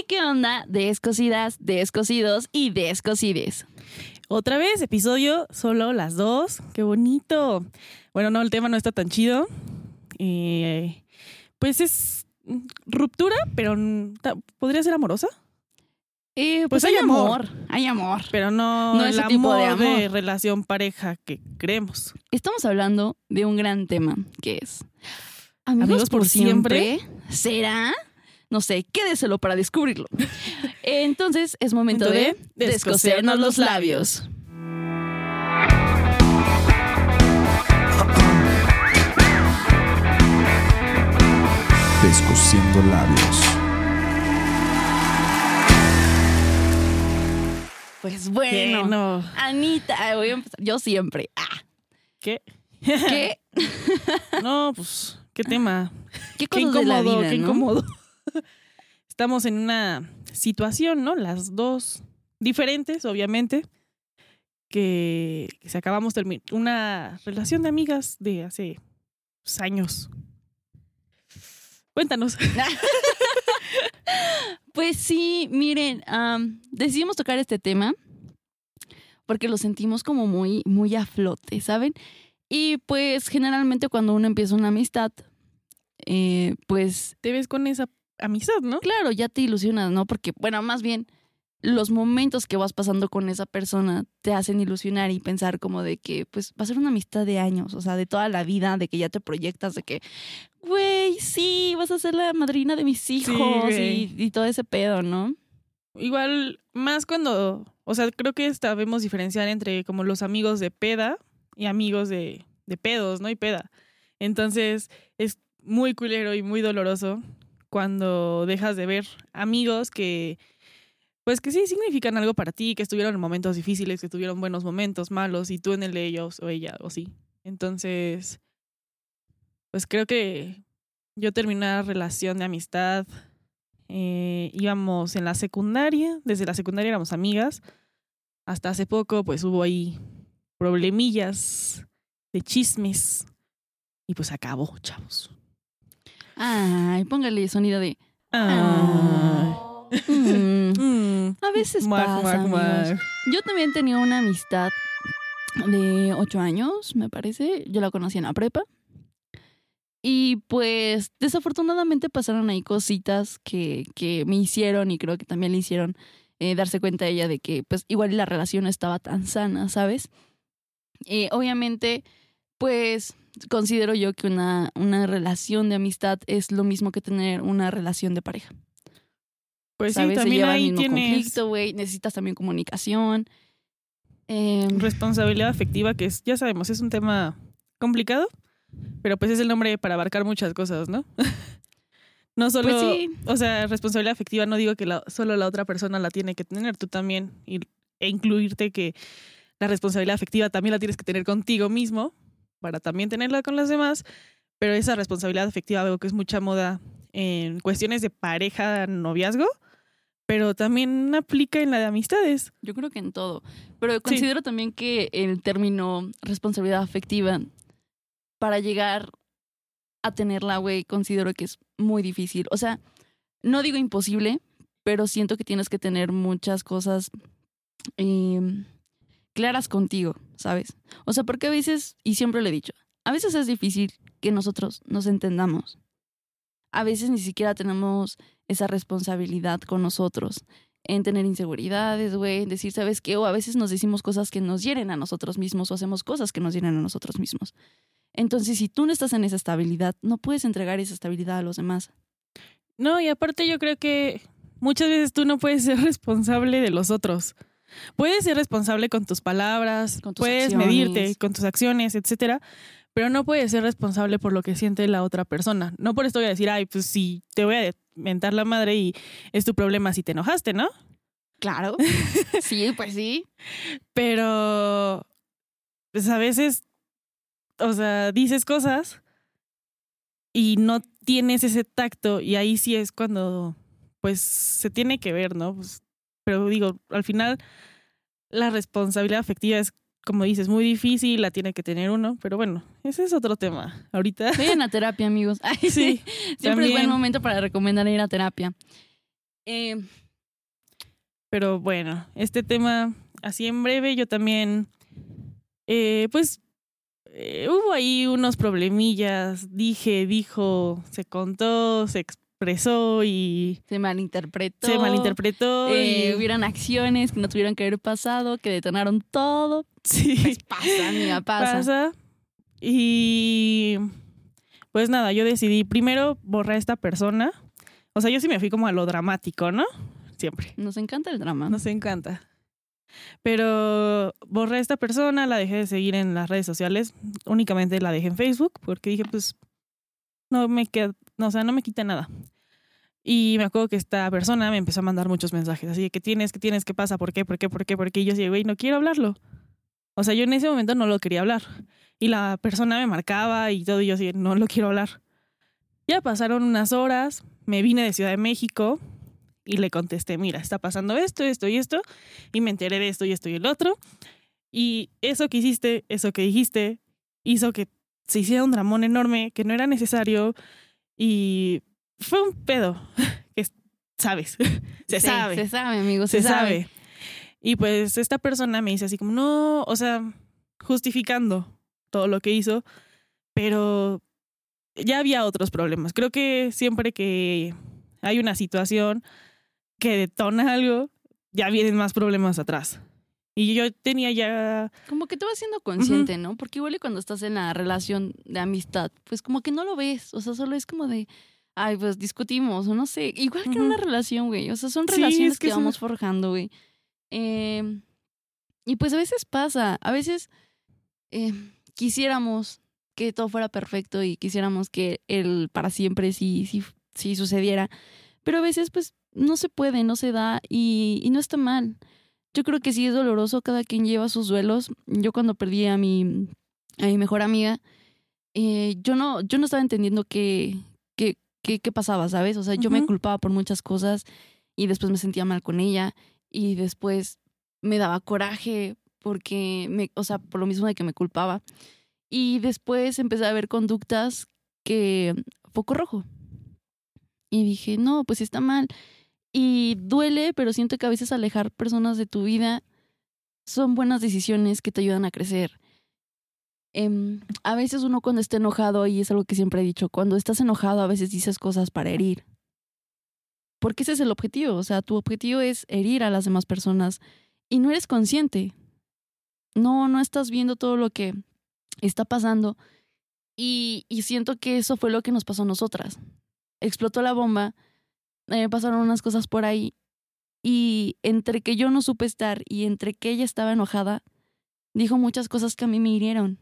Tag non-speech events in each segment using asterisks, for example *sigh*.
Hey, ¿qué onda? Descosidas, descosidos y descosides. Otra vez, episodio solo las dos. Qué bonito. Bueno, no, el tema no está tan chido. Eh, pues es ruptura, pero podría ser amorosa. Eh, pues, Pues hay hay amor. amor. hay amor. Pero no, No el ese tipo de amor amor. relación pareja que creemos. Estamos hablando de un gran tema que es amigos, ¿Amigos por por siempre. ¿Será? No sé, quédeselo para descubrirlo. *laughs* Entonces es momento de de descosernos los labios. Descosiendo labios. Pues bueno, no. Anita, voy a empezar. Yo siempre. Ah, ¿Qué? ¿Qué? *laughs* No, pues, qué tema. ¿Qué Qué de la incómodo, vida, qué no? incómodo. Estamos en una situación, ¿no? Las dos diferentes, obviamente, que, que se acabamos de terminar. Una relación de amigas de hace pues, años. Cuéntanos. *laughs* Pues sí, miren, decidimos tocar este tema porque lo sentimos como muy, muy a flote, ¿saben? Y pues generalmente cuando uno empieza una amistad, eh, pues Te ves con esa amistad, ¿no? claro, ya te ilusionas, ¿no? Porque, bueno, más bien los momentos que vas pasando con esa persona te hacen ilusionar y pensar como de que, pues, va a ser una amistad de años, o sea, de toda la vida, de que ya te proyectas, de que, güey, sí, vas a ser la madrina de mis hijos y, todo ese pedo, ¿no? Igual, más cuando, o sea, creo que sabemos diferenciar entre como los amigos de peda y amigos de, de pedos, ¿no? Y peda. Entonces, es muy culero y muy doloroso cuando dejas de ver amigos que, pues que sí significan algo para ti, que estuvieron en momentos difíciles, que tuvieron buenos momentos, malos, y tú en el de ellos o ella o sí. Entonces, pues creo que yo terminé una relación de amistad eh, íbamos en la secundaria, desde la secundaria éramos amigas. Hasta hace poco, pues hubo ahí problemillas de chismes. Y pues acabó, chavos. Ay, póngale sonido de. *laughs* Mm, Mm. a veces Muac, pasa. Yo también tenía una amistad de ocho años, me parece. Yo la conocí en la prepa. Y pues desafortunadamente pasaron ahí cositas que, que me hicieron y creo que también le hicieron eh, darse cuenta a ella de que pues igual la relación no estaba tan sana, ¿sabes? Eh, obviamente, pues considero yo que una, una relación de amistad es lo mismo que tener una relación de pareja. Pues sí, ¿sabes? Se también lleva el ahí mismo tienes conflicto, güey. Necesitas también comunicación. Em, responsabilidad afectiva, que es, ya sabemos, es un tema complicado, pero pues es el nombre para abarcar muchas cosas, ¿no? *laughs* no solo, Pues sí. o sea, responsabilidad afectiva no digo que la- solo la otra persona la tiene que tener, tú también, y- e incluirte que la responsabilidad afectiva también la tienes que tener contigo mismo, para también tenerla con las demás, pero esa responsabilidad afectiva, algo que es mucha moda en cuestiones de pareja, noviazgo, pero también aplica en la de amistades. Yo creo que en todo. Pero considero también que el término responsabilidad afectiva, para llegar a tenerla, güey, considero que es muy difícil. O sea, no digo imposible, pero siento que tienes que tener muchas cosas em, claras contigo, ¿sabes? O sea, porque a veces, y siempre lo he dicho, a veces es difícil que nosotros nos entendamos. A veces ni siquiera tenemos esa responsabilidad con nosotros en tener inseguridades, güey, en decir, ¿sabes qué? O a veces nos decimos cosas que nos hieren a nosotros mismos o hacemos cosas que nos hieren a nosotros mismos. Entonces, si tú no estás en esa estabilidad, no puedes entregar esa estabilidad a los demás. No, y aparte yo creo que muchas veces tú no puedes ser *laughs* responsable de los otros. Puedes ser responsable con tus palabras, Con tus puedes acciones. medirte con tus acciones, etcétera, pero no puedes ser responsable por lo que siente la otra persona. No por esto voy a decir, ay, pues sí, te voy a mentar la madre y es tu problema si te enojaste, ¿no? Claro. *laughs* sí, pues sí. Pero pues a veces, o sea, dices cosas y no tienes ese tacto y ahí sí es cuando pues se tiene que ver, ¿no? Pues, pero digo, al final la responsabilidad afectiva es, como dices, muy difícil, la tiene que tener uno, pero bueno, ese es otro tema. Ahorita Vayan a terapia, amigos. *laughs* Ay, sí, Siempre es buen también. momento para recomendar ir a terapia. Eh, Pero bueno, este tema, así en breve, yo también, eh, pues, eh, hubo ahí unos problemillas, dije, dijo, se contó, se expresó y se malinterpretó. se malinterpretó. Eh, y- hubieron acciones que no tuvieron que haber pasado, que detonaron todo. sí, Pues pasa, amiga, pasa. pasa. Y pues nada, yo decidí primero borrar a esta persona. O sea, yo sí me fui como a lo dramático, ¿no? Siempre. Nos encanta el drama. Nos encanta. Pero borré a esta persona, la dejé de seguir en las redes sociales. Únicamente la dejé en Facebook porque dije, pues, no me queda, no, o sea, no me quita nada. Y me acuerdo que esta persona me empezó a mandar muchos mensajes, así que tienes, que tienes, qué pasa, por qué, por qué, por qué, por qué. Y yo decía, güey, no quiero hablarlo. O sea, yo en ese momento no lo quería hablar. Y la persona me marcaba y todo, y yo así, no lo quiero hablar. Ya pasaron unas horas, me vine de Ciudad de México y le contesté, mira, está pasando esto, esto y esto, y me enteré de esto y esto y el otro. Y eso que hiciste, eso que dijiste, hizo que se hiciera un dramón enorme, que no era necesario, y fue un pedo, *laughs* que es- sabes, *laughs* se Sí, sabe Se sabe, amigo, se, se sabe. Y pues esta persona me dice así como, no, o sea, justificando todo lo que hizo, pero ya había otros problemas. Creo que siempre que hay una situación que detona algo, ya vienen más problemas atrás. Y yo tenía ya... Como que te vas siendo consciente, ¿no? Porque igual y cuando estás en la relación de amistad, pues como que no lo ves. O sea, solo es como de, ay, pues discutimos, o no sé. Igual que en una relación, güey. O sea, son Sí, relaciones es que que, es una- vamos forjando, güey. Eh, y pues a veces pasa. A veces eh, quisiéramos que todo fuera perfecto y quisiéramos que el para siempre sí, sí, sí sucediera. Pero a veces, pues, no se puede, no se da y, y no está mal. Yo creo que sí es doloroso, cada quien lleva sus duelos. Yo cuando perdí a mi, a mi mejor amiga, eh, yo, no, yo no estaba entendiendo qué, qué, qué, qué pasaba, ¿sabes? O sea, yo me culpaba por muchas cosas y después me sentía mal con ella y después me daba coraje porque, me, o sea, por lo mismo de que me culpaba. Y después empecé a ver conductas que, foco rojo. Y dije, no, pues está mal. Y duele, pero siento que a veces alejar personas de tu vida son buenas decisiones que te ayudan a crecer. Em, a veces uno cuando está enojado, y es algo que siempre he dicho, cuando estás enojado a veces dices cosas para herir. Porque ese es el objetivo, o sea, tu objetivo es herir a las demás personas y no eres consciente. No, no estás viendo todo lo que está pasando y, y siento que eso fue lo que nos pasó a nosotras. Explotó la bomba, eh, pasaron unas cosas por ahí y entre que yo no supe estar y entre que ella estaba enojada, dijo muchas cosas que a mí me hirieron.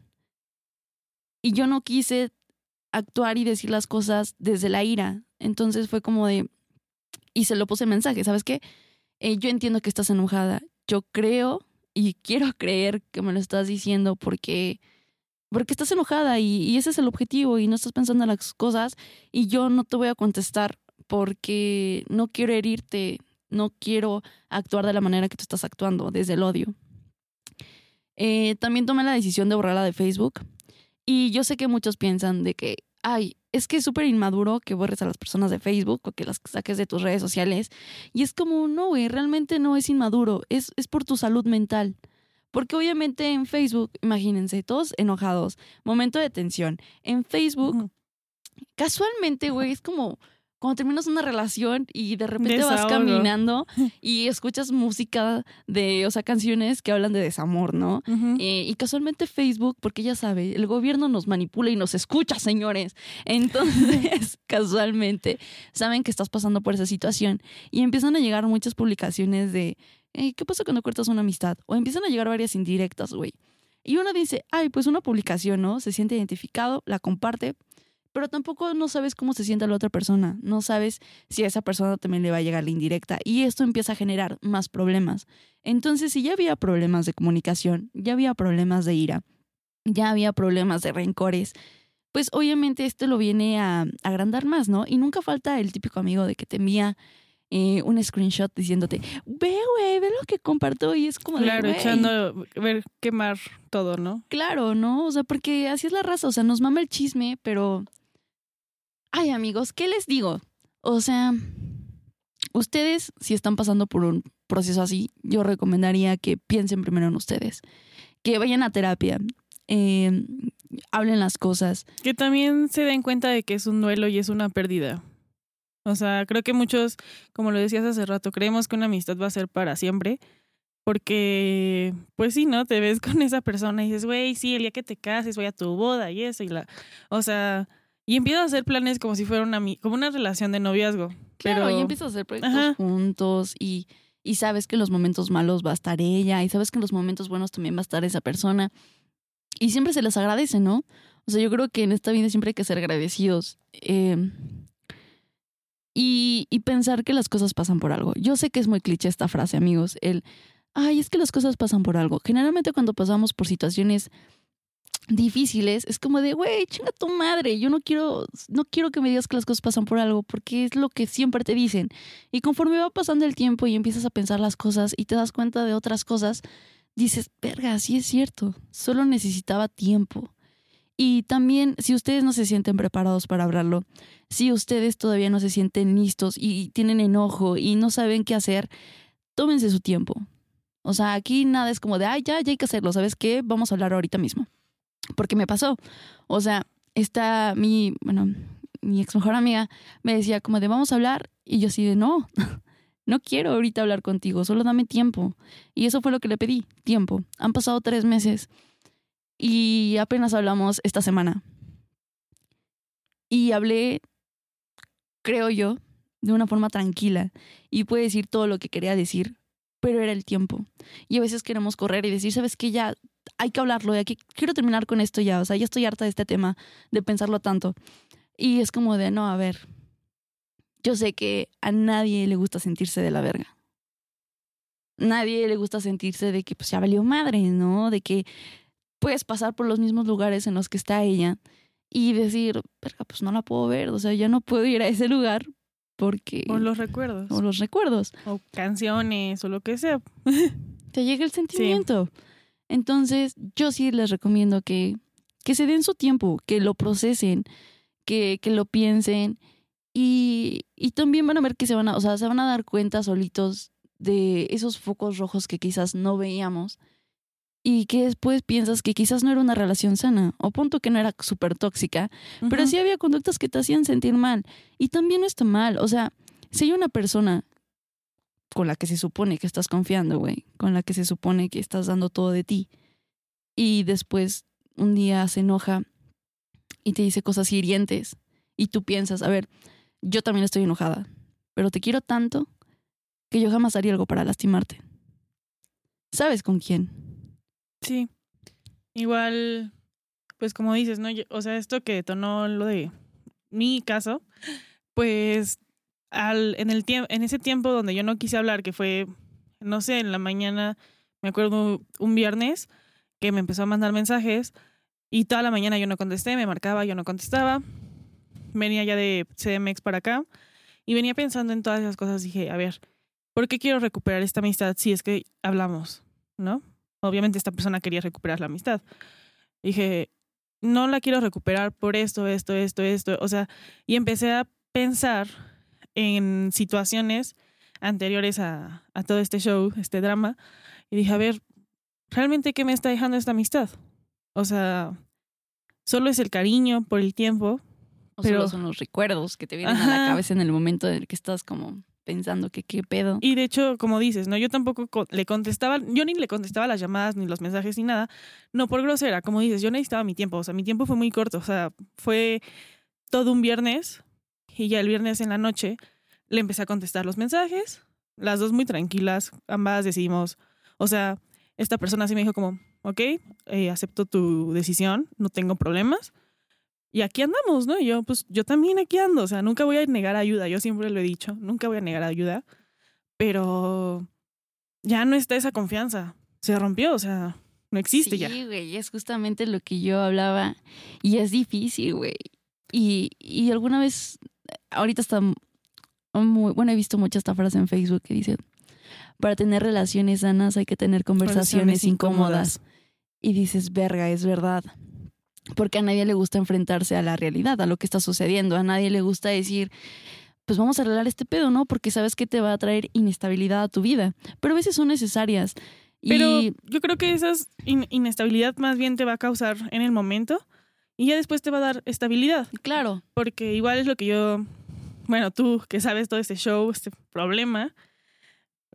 Y yo no quise actuar y decir las cosas desde la ira. Entonces fue como de... Y se lo puse en mensaje, ¿sabes qué? Eh, yo entiendo que estás enojada. Yo creo y quiero *laughs* creer que me lo estás diciendo porque... Porque estás enojada y, y ese es el objetivo y no estás pensando en las cosas y yo no te voy a contestar porque no quiero herirte, no quiero actuar de la manera que tú estás actuando, desde el odio. Eh, también tomé la decisión de borrarla de Facebook y yo sé que muchos piensan de que, ay, es que es súper inmaduro que borres a las personas de Facebook o que las saques de tus redes sociales. Y es como, no, güey, realmente no es inmaduro, es, es por tu salud mental. Porque obviamente en Facebook, imagínense, todos enojados, momento de tensión. En Facebook, casualmente, güey, es como cuando terminas una relación y de repente vas caminando *laughs* y escuchas música de, o sea, canciones que hablan de desamor, ¿no? Eh, y casualmente Facebook, porque ya sabe, el gobierno nos manipula y nos escucha, señores. Entonces, *laughs* casualmente, saben que estás pasando por esa situación y empiezan a llegar muchas publicaciones de, "Ey, ¿qué pasa cuando cortas una amistad? O empiezan a llegar varias indirectas, güey. Y uno dice, ay, pues una publicación, ¿no? Se siente identificado, la comparte, pero tampoco no sabes cómo se siente la otra persona. No sabes si a esa persona también le va a llegar la indirecta. Y esto empieza a generar más problemas. Entonces, si ya había problemas de comunicación, ya había problemas de ira, ya había problemas de rencores, pues obviamente esto lo viene a agrandar más, ¿no? Y nunca falta el típico amigo de que te envía eh, un screenshot diciéndote, ve, güey, ve lo que comparto y es como de, Claro, echando, ver, quemar todo, ¿no? Claro, ¿no? O sea, porque así es la raza, o sea, nos mama el chisme, pero... Ay, amigos, ¿qué les digo? O sea, ustedes, si están pasando por un proceso así, yo recomendaría que piensen primero en ustedes, que vayan a terapia, eh, hablen las cosas. Que también se den cuenta de que es un duelo y es una pérdida. O sea, creo que muchos, como lo decías hace rato, creemos que una amistad va a ser para siempre. Porque, pues sí, ¿no? Te ves *laughs* con esa persona y dices, güey, sí, el día que te cases voy a tu boda y eso y la... O sea, y empiezas a hacer planes como si fuera una, como una relación de noviazgo. Claro, pero... y empiezas a hacer proyectos juntos y, y sabes que en los momentos malos va a estar ella y sabes que en los momentos buenos también va a estar esa persona. Y siempre se les agradece, ¿no? O sea, yo creo que en esta vida siempre hay que ser agradecidos. Eh, y, y pensar que las cosas pasan por algo. Yo sé que es muy cliché esta frase, amigos. El, ay, es que las cosas pasan por algo. Generalmente cuando pasamos por situaciones difíciles, es como de, güey, chinga tu madre, yo no quiero, no quiero que me digas que las cosas pasan por algo, porque es lo que siempre te dicen. Y conforme va pasando el tiempo y empiezas a pensar las cosas y te das cuenta de otras cosas, dices, verga, sí es cierto, solo necesitaba tiempo. Y también, si ustedes no se sienten preparados para hablarlo, si ustedes todavía no se sienten listos y tienen enojo y no saben qué hacer, tómense su tiempo. O sea, aquí nada es como de, ay, ya, ya hay que hacerlo, ¿sabes qué? Vamos a hablar ahorita mismo. Porque me pasó. O sea, está mi, bueno, mi ex mejor amiga me decía como de, vamos a hablar. Y yo así de, no, *laughs* no quiero ahorita hablar contigo, solo dame tiempo. Y eso fue lo que le pedí, tiempo. Han pasado tres meses y apenas hablamos esta semana. Y hablé, creo yo, de una forma tranquila y pude decir todo lo que quería decir, pero era el tiempo. Y a veces queremos correr y decir, ¿sabes qué? Ya hay que hablarlo, ya que quiero terminar con esto ya, o sea, ya estoy harta de este tema, de pensarlo tanto. Y es como de, no, a ver, yo sé que a nadie le gusta sentirse de la verga. Nadie le gusta sentirse de que pues ya valió madre, ¿no? De que puedes pasar por los mismos lugares en los que está ella y decir, verga, pues no la puedo ver, o sea, ya no puedo ir a ese lugar porque... O los recuerdos. O los recuerdos. O canciones, o lo que sea. Te llega el sentimiento. Sí. Entonces, yo sí les recomiendo que, que se den su tiempo, que lo procesen, que, que lo piensen y, y también van a ver que se van a, o sea, se van a dar cuenta solitos de esos focos rojos que quizás no veíamos y que después piensas que quizás no era una relación sana o punto que no era súper tóxica, uh -huh. pero sí había conductas que te hacían sentir mal y también no está mal, o sea, si hay una persona con la que se supone que estás confiando, güey, con la que se supone que estás dando todo de ti y después un día se enoja y te dice cosas hirientes y tú piensas, a ver, yo también estoy enojada, pero te quiero tanto que yo jamás haría algo para lastimarte. ¿Sabes con quién? Sí. Igual, pues como dices, ¿no? O sea, esto que detonó lo de mi caso, pues en, el en ese tiempo donde yo no quise hablar, que fue, no sé, en la mañana, me acuerdo un viernes, que me empezó a mandar mensajes y toda la mañana yo no contesté, me marcaba, yo no contestaba. Venía ya de CDMX para acá y venía pensando en todas esas cosas. Dije, a ver, ¿por qué quiero recuperar esta amistad si es que hablamos? ¿No? Obviamente esta persona quería recuperar la amistad. Dije, no la quiero recuperar por esto, esto, esto, esto. O sea, y empecé a pensar en situaciones anteriores a, a todo este show, este drama, y dije, a ver, ¿realmente qué me está dejando esta amistad? O sea, solo es el cariño por el tiempo. O pero solo son los recuerdos que te vienen Ajá. a la cabeza en el momento en el que estás como pensando que qué pedo. Y de hecho, como dices, ¿no? Yo tampoco co le contestaba, yo ni le contestaba las llamadas, ni los mensajes, ni nada. No por grosera, como dices, yo necesitaba mi tiempo. O sea, mi tiempo fue muy corto. O sea, fue todo un viernes y ya el viernes en la noche le empecé a contestar los mensajes. Las dos muy tranquilas, ambas decidimos, o sea, esta persona sí me dijo como, ok, eh, acepto tu decisión, no tengo problemas. Y aquí andamos, ¿no? Y yo, pues yo también aquí ando, o sea, nunca voy a negar ayuda, yo siempre lo he dicho, nunca voy a negar ayuda, pero ya no está esa confianza, se rompió, o sea, no existe ya. Sí, güey, es justamente lo que yo hablaba y es difícil, güey. Y, y alguna vez, ahorita está muy, bueno, he visto muchas esta frase en Facebook que dice, para tener relaciones sanas hay que tener conversaciones, conversaciones incómodas. incómodas. Y dices, verga, es verdad. Porque a nadie le gusta enfrentarse a la realidad, a lo que está sucediendo. A nadie le gusta decir, pues vamos a arreglar este pedo, ¿no? Porque sabes que te va a traer inestabilidad a tu vida. Pero a veces son necesarias. Pero y yo creo que esa in- inestabilidad más bien te va a causar en el momento y ya después te va a dar estabilidad. claro, Porque igual es lo que yo, bueno, tú que sabes todo este show, este problema,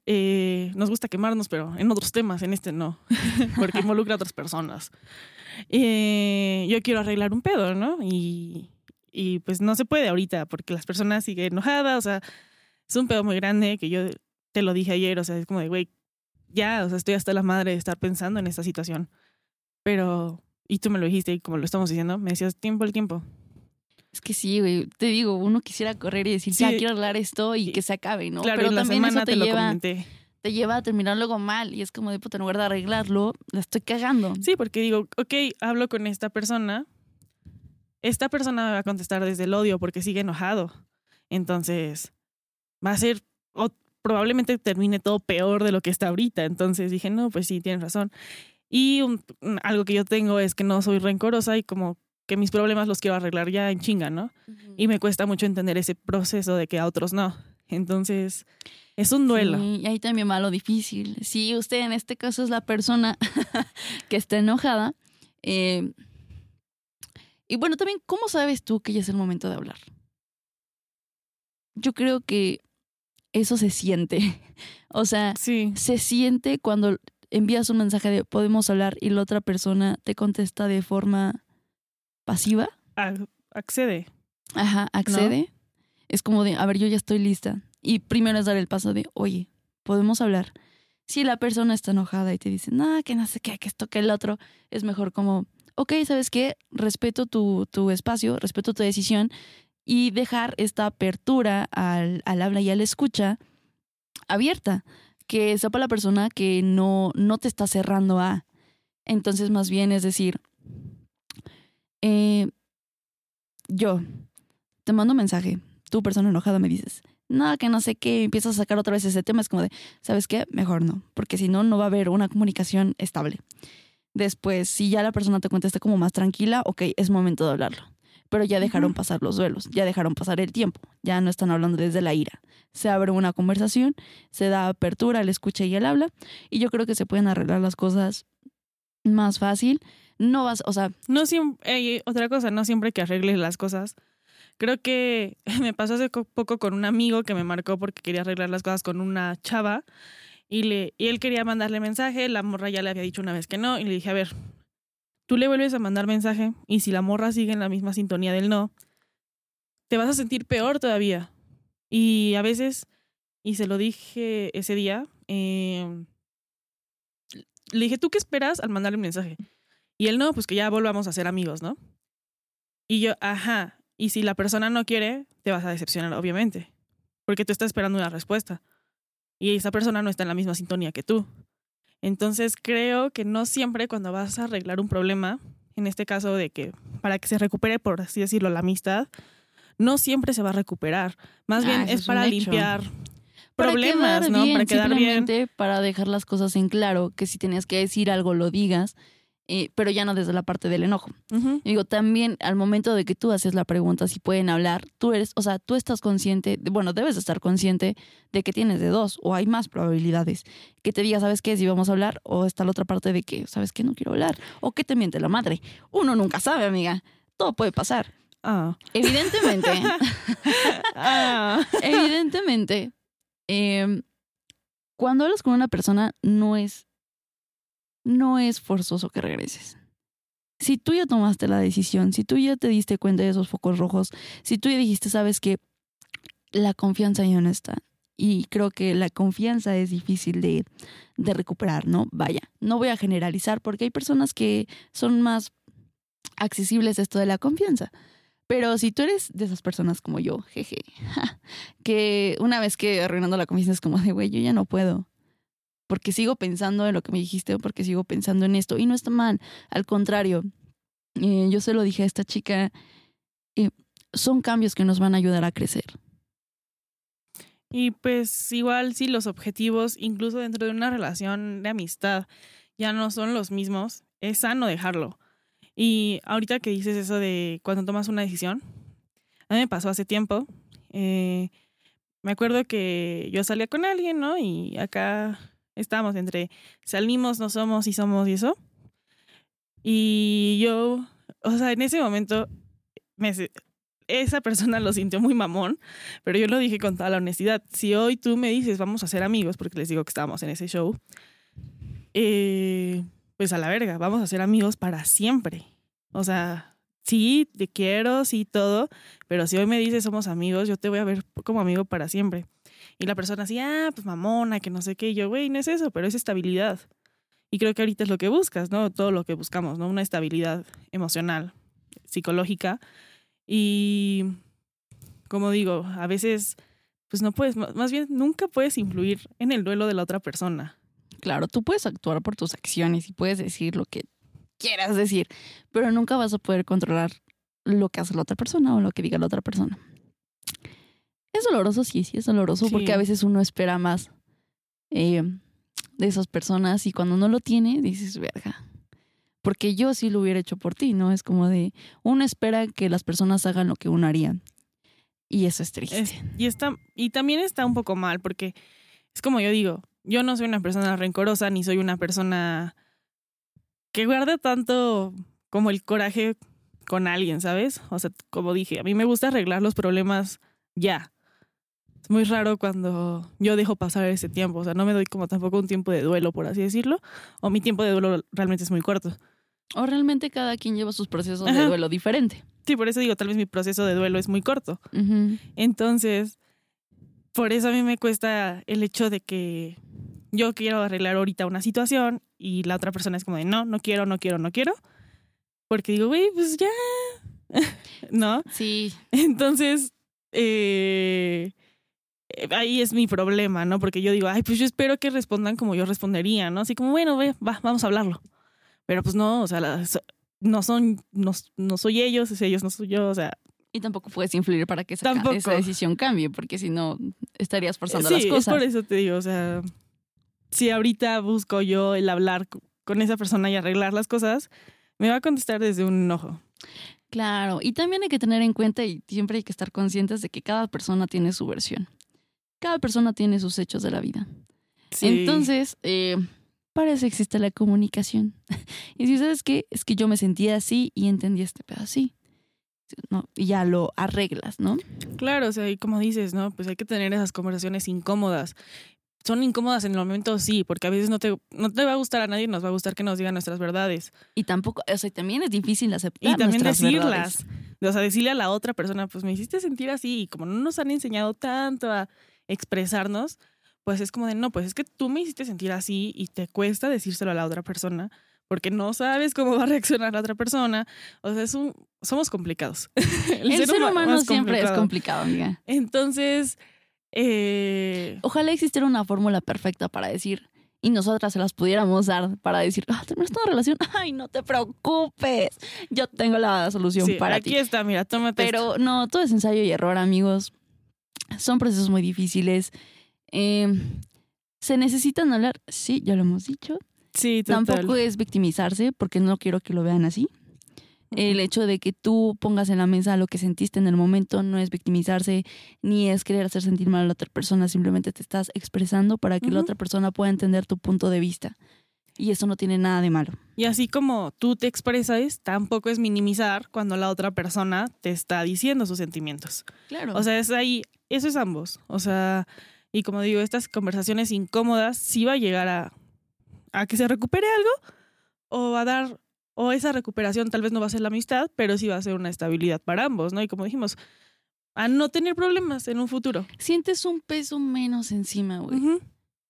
eh, nos gusta quemarnos, pero en otros temas, en este no, *laughs* porque involucra a otras personas. Eh, yo quiero arreglar un pedo, ¿no? Y, y pues no se puede ahorita porque las personas siguen enojadas, o sea, es un pedo muy grande que yo te lo dije ayer, o sea, es como de, güey, ya, o sea, estoy hasta la madre de estar pensando en esta situación. Pero, y tú me lo dijiste y como lo estamos diciendo, me decías tiempo el tiempo. Es que sí, güey. Te digo, uno quisiera correr y decir, Sí. ya quiero arreglar esto y que se acabe, ¿no? Claro, Pero en la también semana eso te, te, lo lleva, comenté. te lleva a terminar luego mal. Y es como de puta, en lugar de arreglarlo, la estoy cagando. Sí, porque digo, ok, hablo con esta persona. Esta persona me va a contestar desde el odio porque sigue enojado. Entonces, va a ser, o probablemente termine todo peor de lo que está ahorita. Entonces dije, no, pues sí, tienes razón. Y un- algo que yo tengo es que no soy rencorosa y como que mis problemas los quiero arreglar ya en chinga, ¿no? Y me cuesta mucho entender ese proceso de que a otros no. Entonces, es un duelo. Sí, y ahí también va lo difícil. Si usted en este caso es la persona *laughs* que está enojada, eh, y bueno, también, ¿cómo sabes tú que ya es el momento de hablar? Yo creo que eso se siente. *laughs* O sea, Sí, se siente cuando envías un mensaje de podemos hablar y la otra persona te contesta de forma pasiva. a- accede. Ajá, accede. Es como de, a ver, yo ya estoy lista. Y primero es dar el paso de, oye, podemos hablar. Si la persona está enojada y te dice, no, que no sé qué, que esto, que el otro, es mejor como, ok, ¿sabes qué? Respeto tu, tu espacio, respeto tu decisión y dejar esta apertura al, al habla y al escucha abierta. Que sepa la persona que no, no te está cerrando a. Entonces, más bien es decir, eh, yo te mando un mensaje, tú persona enojada me dices, no, que no sé qué, empiezas a sacar otra vez ese tema, es como de, ¿sabes qué? Mejor no, porque si no, no va a haber una comunicación estable. Después, si ya la persona te contesta como más tranquila, ok, es momento de hablarlo. Pero ya dejaron pasar los duelos, ya dejaron pasar el tiempo, ya no están hablando desde la ira. Se abre una conversación, se da apertura al escucha y al habla, y yo creo que se pueden arreglar las cosas más fácil. No vas, o sea, No siempre, otra cosa, no siempre que arregles las cosas. Creo que *laughs* me pasó hace co- poco con un amigo que me marcó porque quería arreglar las cosas con una chava y, le, y él quería mandarle mensaje, la morra ya le había dicho una vez que no y le dije, a ver, tú le vuelves a mandar mensaje y si la morra sigue en la misma sintonía del no, te vas a sentir peor todavía. Y a veces, y se lo dije ese día, eh, le dije, ¿tú qué esperas al mandarle mensaje? Y él no, pues que ya volvamos a ser amigos, ¿no? Y yo, ajá. Y si la persona no quiere, te vas a decepcionar, obviamente. Porque tú estás esperando una respuesta. Y esa persona no está en la misma sintonía que tú. Entonces creo que no siempre cuando vas a arreglar un problema, en este caso de que para que se recupere, por así decirlo, la amistad, no siempre se va a recuperar. Más Ah, bien es para limpiar para problemas, quedar ¿no? bien, para quedar bien. simplemente para dejar las cosas en claro, que si tenías que decir algo lo digas, eh, pero ya no desde la parte del enojo. Digo, también al momento de que tú haces la pregunta si pueden hablar, tú eres, o sea, tú estás consciente, de- bueno, debes estar consciente de que tienes de dos o hay más probabilidades. Que te diga, ¿sabes qué? Si vamos a hablar, o está la otra parte de que, ¿sabes qué? No quiero hablar. O que te miente la madre. Uno nunca sabe, amiga. Todo puede pasar. Ah. Evidentemente, *laughs* Ah. evidentemente, em, cuando hablas con una persona, no es, no es forzoso que regreses. Si tú ya tomaste la decisión, si tú ya te diste cuenta de esos focos rojos, si tú ya dijiste, sabes que la confianza ya no está. Y creo que la confianza es difícil de, de recuperar, ¿no? Vaya, no voy a generalizar porque hay personas que son más accesibles a esto de la confianza. Pero si tú eres de esas personas como yo, jeje, *laughs* que una vez que arruinando la confianza es como de, güey, yo ya no puedo. Porque sigo pensando en lo que me dijiste o porque sigo pensando en esto. Y no está mal. Al contrario, eh, yo se lo dije a esta chica, eh, son cambios que nos van a ayudar a crecer. Y pues igual si los objetivos, incluso dentro de una relación de amistad, ya no son los mismos, es sano dejarlo. Y ahorita que dices eso de cuando tomas una decisión, a mí me pasó hace tiempo, eh, me acuerdo que yo salía con alguien, ¿no? Y acá estábamos entre salimos, no somos y somos y eso. Y yo, o sea, en ese momento me, esa persona lo sintió muy mamón, pero yo lo dije con toda la honestidad. Si hoy tú me dices vamos a ser amigos, porque les digo que estábamos en ese show, eh, pues a la verga, vamos a ser amigos para siempre. O sea, sí, te quiero, sí, todo, pero si hoy me dices somos amigos, yo te voy a ver como amigo para siempre. Y la persona así, ah, pues mamona, que no sé qué. Y yo, güey, no es eso, pero es estabilidad. Y creo que ahorita es lo que buscas, ¿no? Todo lo que buscamos, ¿no? Una estabilidad emocional, psicológica. Y, como digo, a veces, pues no puedes, más bien nunca puedes influir en el duelo de la otra persona. Claro, tú puedes actuar por tus acciones y puedes decir lo que quieras decir, pero nunca vas a poder controlar lo que hace la otra persona o lo que diga la otra persona. Es doloroso, sí, sí, es doloroso porque a veces uno espera más eh, de esas personas y cuando no lo tiene, dices, verga. Porque yo sí lo hubiera hecho por ti, ¿no? Es como de, uno espera que las personas hagan lo que uno haría. Y eso es triste. y, está, y también está un poco mal porque es como yo digo, yo no soy una persona rencorosa ni soy una persona que guarda tanto como el coraje con alguien, ¿sabes? O sea, como dije, a mí me gusta arreglar los problemas ya. Es muy raro cuando yo dejo pasar ese tiempo, o sea, no me doy como tampoco un tiempo de duelo, por así decirlo, o mi tiempo de duelo realmente es muy corto. O realmente cada quien lleva sus procesos de duelo diferente. Sí, por eso digo, tal vez mi proceso de duelo es muy corto. Entonces, por eso a mí me cuesta el hecho de que yo quiero arreglar ahorita una situación y la otra persona es como de no, no quiero, no quiero, no quiero. Porque digo, güey, pues ya. *laughs* ¿No? Sí. Entonces, eh, eh, ahí es mi problema, ¿no? Porque yo digo, ay, pues yo espero que respondan como yo respondería, ¿no? Así como, bueno, ve, va, vamos a hablarlo. Pero pues no, o sea, no son, no, no soy ellos, es ellos, no soy yo, o sea. Y tampoco puedes influir para que esa, esa decisión cambie, porque si no estarías forzando las cosas. Sí, por eso te digo, o sea, si ahorita busco yo el hablar con esa persona y arreglar las cosas, me va a contestar desde un enojo. Claro, y también hay que tener en cuenta y siempre hay que estar conscientes de que cada persona tiene su versión cada persona tiene sus hechos de la vida. Entonces, eh, para eso existe la comunicación. *laughs* y si sabes qué, es que yo me sentía así y entendí este pedo así. No, y ya lo arreglas, ¿no? Claro, o sea, y como dices, ¿no? Pues hay que tener esas conversaciones incómodas. Son incómodas en el momento, sí, porque a veces no te, no te va a gustar a nadie, nos va a gustar que nos digan nuestras verdades. Y tampoco, o sea, también es difícil aceptar. Y también decirlas. O sea, decirle a la otra persona, pues me hiciste sentir así, y como no nos han enseñado tanto a expresarnos, pues es como de, no, pues es que tú me hiciste sentir así y te cuesta decírselo a la otra persona porque no sabes cómo va a reaccionar la otra persona. O sea, es un, somos complicados. *laughs* El, ser, humano siempre es complicado, amiga. Entonces, eh... ojalá existiera una fórmula perfecta para decir, y nosotras se las pudiéramos dar para decir, ah, tenemos una relación, *laughs* ay, no te preocupes, yo tengo la solución para ti. Aquí está, mira, tómate. Pero no, todo es ensayo y error, amigos son procesos muy difíciles. Em, ¿Se necesitan hablar? Sí, ya lo hemos dicho. Sí, Tampoco es victimizarse, porque no quiero que lo vean así. El hecho de que tú pongas en la mesa lo que sentiste en el momento no es victimizarse, ni es querer hacer sentir mal a la otra persona, simplemente te estás expresando para que la otra persona pueda entender tu punto de vista. Y eso no tiene nada de malo. Y así como tú te expresas, tampoco es minimizar cuando la otra persona te está diciendo sus sentimientos. Claro. O sea, es ahí, eso es ambos. O sea, y como digo, estas conversaciones incómodas sí va a llegar a, a que se recupere algo o a dar, o esa recuperación tal vez no va a ser la amistad, pero sí va a ser una estabilidad para ambos, ¿no? Y como dijimos, a no tener problemas en un futuro. Sientes un peso menos encima, güey.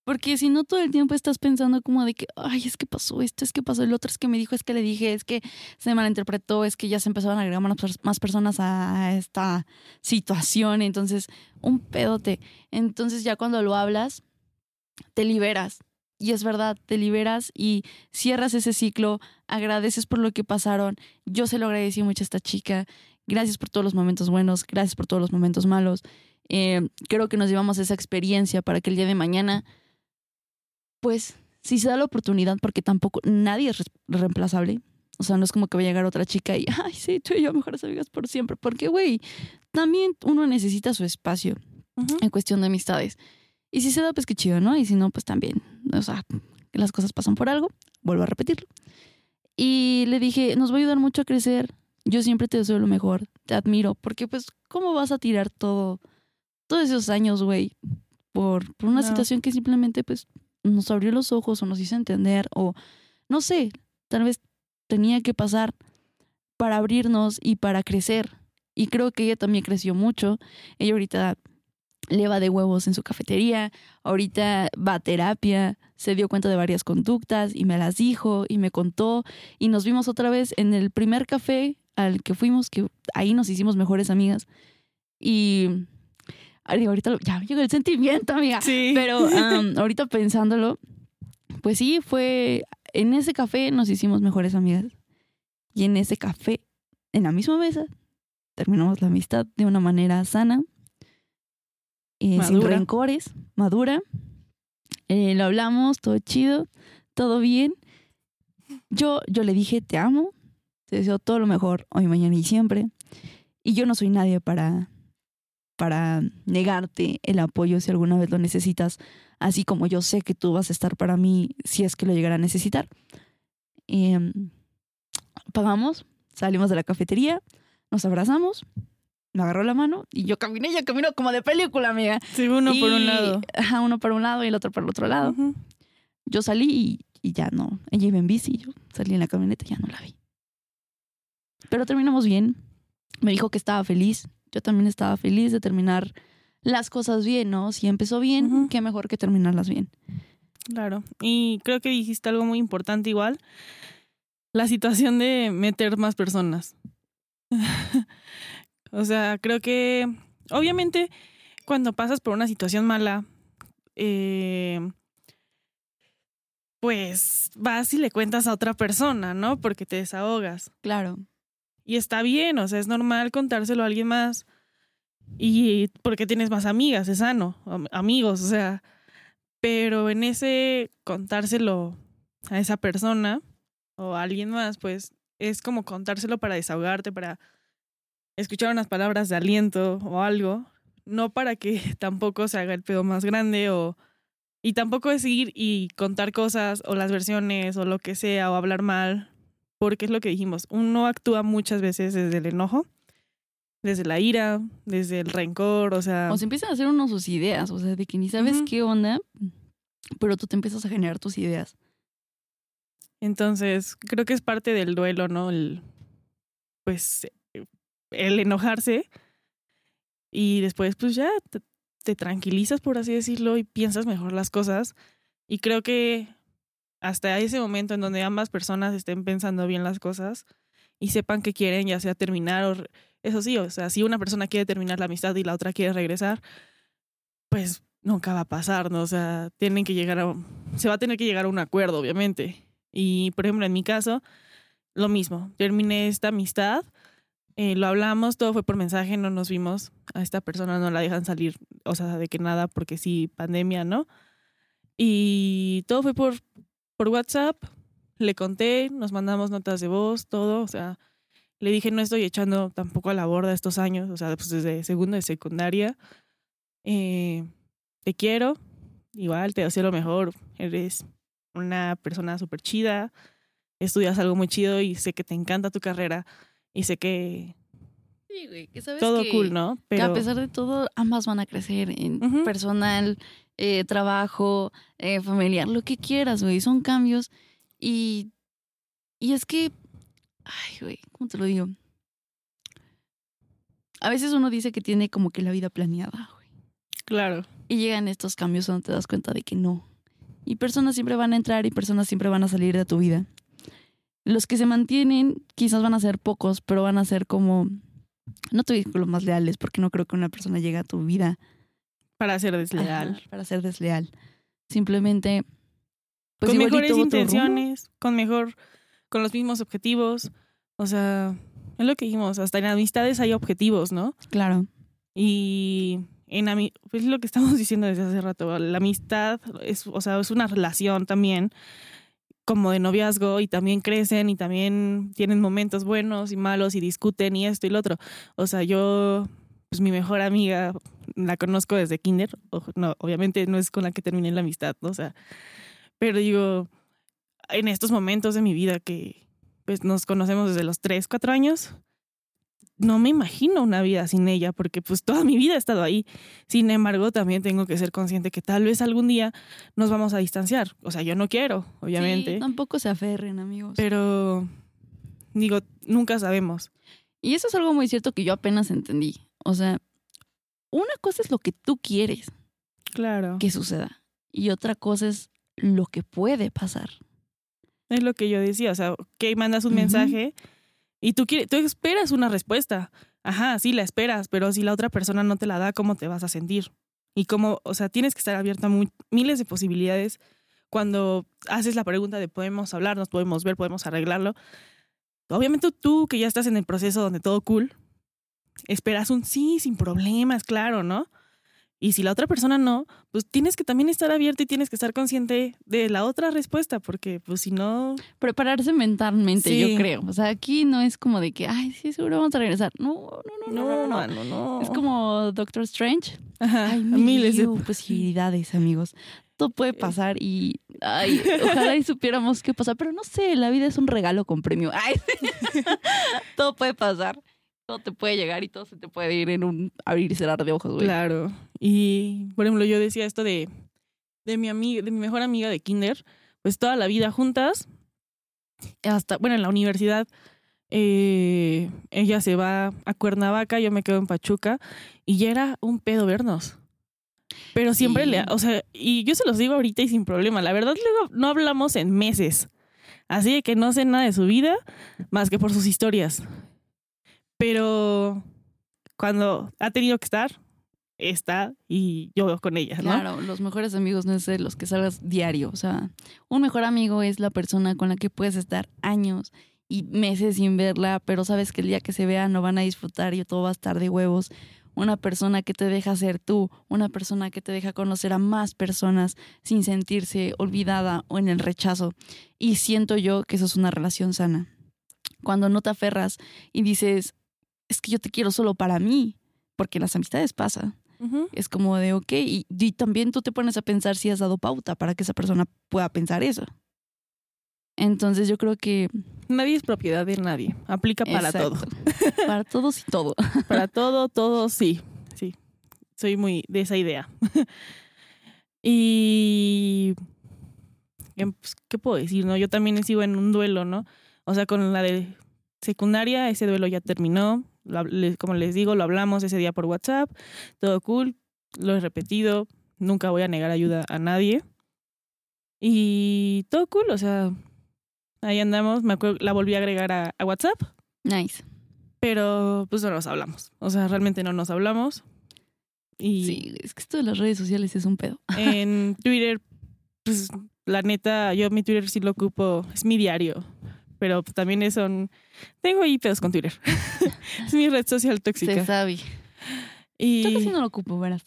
Porque si no todo el tiempo estás pensando como de que, ay, es que pasó esto, es que pasó el otro, es que me dijo, es que le dije, es que se malinterpretó, es que ya se empezaron a agregar más, personas a esta situación, entonces un pedote. Entonces ya cuando lo hablas, te liberas. Y es verdad, te liberas y cierras ese ciclo, agradeces por lo que pasaron. Yo se lo agradecí mucho a esta chica. Gracias por todos los momentos buenos, gracias por todos los momentos malos. Eh, creo que nos llevamos esa experiencia para que el día de mañana pues si se da la oportunidad, porque tampoco nadie es reemplazable. O sea, no es como que va a llegar otra chica y, *laughs* ay, sí, tú y yo mejores amigas por siempre. Porque, güey, también uno necesita su espacio. en cuestión de amistades. Y si se da, pues qué chido, ¿no? Y si no, pues también. O sea, las cosas pasan por algo. Vuelvo a repetirlo. Y le dije, nos va a ayudar mucho a crecer. Yo siempre te deseo lo mejor. Te admiro. Porque, pues, ¿cómo vas a tirar todo, todos esos años, güey? Por, por una situación que simplemente, pues, nos abrió los ojos o nos hizo entender o, no sé, tal vez tenía que pasar para abrirnos y para crecer. Y creo que ella también creció mucho. Ella ahorita le va de huevos en su cafetería, ahorita va a terapia, se dio cuenta de varias conductas y me las dijo y me contó y nos vimos otra vez en el primer café al que fuimos, que ahí nos hicimos mejores amigas. Y ahorita ya me llegó el sentimiento, amiga. Sí. Pero *laughs* ahorita pensándolo, pues sí, fue en ese café nos hicimos mejores amigas. Y en ese café, en la misma mesa, terminamos la amistad de una manera sana, eh, sin rencores, madura. Eh, lo hablamos, todo chido, todo bien. Yo, yo le dije, te amo, te deseo todo lo mejor hoy, mañana y siempre. Y yo no soy nadie para, para negarte el apoyo si alguna vez lo necesitas, así como yo sé que tú vas a estar para mí si es que lo llegara a necesitar. Eh, pagamos, salimos de la cafetería, nos abrazamos, me agarró la mano y yo caminé, yo camino como de película, amiga. Sí, uno por un lado. Ajá, uno por un lado y el otro por el otro lado. Yo salí y, y, ya no. Ella iba en bici, yo salí en la camioneta y ya no la vi. Pero terminamos bien. Me dijo que estaba feliz. Yo también estaba feliz de terminar las cosas bien, ¿no? Si empezó bien, qué mejor que terminarlas bien. Claro. Y creo que dijiste algo muy importante igual. La situación de meter más personas. *laughs* O sea, creo que obviamente cuando pasas por una situación mala, eh, pues vas y le cuentas a otra persona, ¿no? Porque te desahogas. Claro. Y está bien, o sea, es normal contárselo a alguien más. Y porque tienes más amigas, es sano, amigos, o sea. Pero en ese contárselo a esa persona o a alguien más, pues es como contárselo para desahogarte, para escuchar unas palabras de aliento o algo, no para que *laughs* tampoco se haga el pedo más grande o... Y tampoco es ir y contar cosas o las versiones o lo que sea o hablar mal, porque es lo que dijimos, uno actúa muchas veces desde el enojo, desde la ira, desde el rencor, o sea... O se empiezan a hacer unos sus ideas, o sea, de que ni sabes qué onda, pero tú te empiezas a generar tus ideas. Entonces, creo que es parte del duelo, ¿no? El, pues el enojarse y después pues ya te, tranquilizas, por así decirlo, y piensas mejor las cosas. Y creo que hasta ese momento en donde ambas personas estén pensando bien las cosas y sepan que quieren ya sea terminar o... Eso sí, o sea, si una persona quiere terminar la amistad y la otra quiere regresar, pues nunca va a pasar, ¿no? O sea, tienen que llegar a... Se va a tener que llegar a un acuerdo, obviamente. Y, por ejemplo, en mi caso, lo mismo. Terminé esta amistad eh, lo hablamos, todo fue por mensaje, no nos vimos. A esta persona no la dejan salir, o sea, de que nada, porque sí, pandemia, ¿no? Y todo fue por, por WhatsApp. Le conté, nos mandamos notas de voz, todo. O sea, le dije, no estoy echando tampoco a la borda estos años, o sea, pues desde segundo de secundaria. Eh, te quiero, igual, te deseo lo mejor. Eres una persona súper chida, estudias algo muy chido y sé que te encanta tu carrera y sé que sí, güey, que sabes todo cool, ¿no? Pero que a pesar de todo, ambas van a crecer en personal, eh, trabajo, eh, familiar, lo que quieras, güey. Son cambios. Y, y es que, ay, güey, ¿cómo te lo digo? A veces uno dice que tiene como que la vida planeada, güey. Claro. Y llegan estos cambios donde te das cuenta de que no. Y personas siempre van a entrar y personas siempre van a salir de tu vida. Los que se mantienen quizás van a ser pocos, pero van a ser como, no te digo los más leales, porque no creo que una persona llegue a tu vida. Para ser desleal. para ser desleal. Simplemente... Pues con mejores intenciones, con mejor, con los mismos objetivos. O sea, es lo que dijimos, hasta en amistades hay objetivos, ¿no? Claro. Y en pues es lo que estamos *laughs* diciendo desde hace rato, la amistad es, o sea, es una relación también como de noviazgo y también crecen y también tienen momentos buenos y malos y discuten y esto y lo otro. O sea, yo, pues mi mejor amiga la conozco desde kinder. No, obviamente no es con la que terminé la amistad, ¿no? O sea, pero digo, en estos momentos de mi vida que pues nos conocemos desde los 3, 4 años, no me imagino una vida sin ella, porque pues toda mi vida he estado ahí. Sin embargo, también tengo que ser consciente que tal vez algún día nos vamos a distanciar. O sea, yo no quiero, obviamente. Sí, tampoco se aferren, amigos. Pero, digo, nunca sabemos. Y eso es algo muy cierto que yo apenas entendí. O sea, una cosa es lo que tú quieres claro. que suceda. Y otra cosa es lo que puede pasar. Es lo que yo decía, o sea, que mandas un mensaje y tú, quieres, tú esperas una respuesta. Ajá, sí, la esperas, pero si la otra persona no te la da, ¿cómo te vas a sentir? Y cómo, o sea, tienes que estar abierta a miles de posibilidades cuando haces la pregunta de podemos hablar, nos podemos ver, podemos arreglarlo. Obviamente tú que ya estás en el proceso donde todo cool, esperas un sí sin problemas, claro, ¿no? Y si la otra persona no, pues tienes que también estar abierto y tienes que estar consciente de la otra respuesta, porque pues si no... Prepararse mentalmente, yo creo. O sea, aquí no es como de que, ay, sí, seguro vamos a regresar. No, no, no, no, no. no, Es como Doctor Strange. Ajá, hay miles de posibilidades, amigos. Todo puede pasar y, ay, ojalá y supiéramos qué pasa, pero no sé, la vida es un regalo con premio. Ay, *laughs* todo puede pasar todo te puede llegar y todo se te puede ir en un abrir y cerrar de ojos, güey. Claro. Y, por ejemplo, yo decía esto de, de mi amiga, de mi mejor amiga de kinder, pues toda la vida juntas, hasta, bueno, en la universidad, eh, ella se va a Cuernavaca, yo me quedo en Pachuca, y ya era un pedo vernos. Pero siempre le, o sea, y yo se los digo ahorita y sin problema, la verdad luego no hablamos en meses. Así que no sé nada de su vida más que por sus historias. Pero cuando ha tenido que estar, está y yo con ella, ¿no? Claro, los mejores amigos no es de los que salgas diario. O sea, un mejor amigo es la persona con la que puedes estar años y meses sin verla, pero sabes que el día que se vean no van a disfrutar y todo va a estar de huevos. Una persona que te deja ser tú, una persona que te deja conocer a más personas sin sentirse olvidada o en el rechazo. Y siento yo que eso es una relación sana. Cuando no te aferras y dices, es que yo te quiero solo para mí, porque las amistades pasa. Es como de, ok, y, también tú te pones a pensar si has dado pauta para que esa persona pueda pensar eso. Entonces yo creo que... Nadie es propiedad de nadie, aplica para todo. *laughs* para todos y todo. para todo, todo, sí, sí. Soy muy de esa idea. *laughs* y... Pues, ¿Qué puedo decir? no Yo también sigo en un duelo, ¿no? O sea, con la de secundaria, ese duelo ya terminó como les digo, lo hablamos ese día por WhatsApp, todo cool, lo he repetido, nunca voy a negar ayuda a nadie. Y todo cool, o sea, ahí andamos, me acuerdo, la volví a agregar a, WhatsApp. Nice. Pero pues no nos hablamos, o sea, realmente no nos hablamos. Y sí, es que esto de las redes sociales es un pedo. *laughs* En Twitter, pues la neta, yo mi Twitter sí lo ocupo, es mi diario pero también es un... Tengo ahí pedos con Twitter. *laughs* es mi red social tóxica. Se sabe. Y... Yo casi no lo ocupo, verás.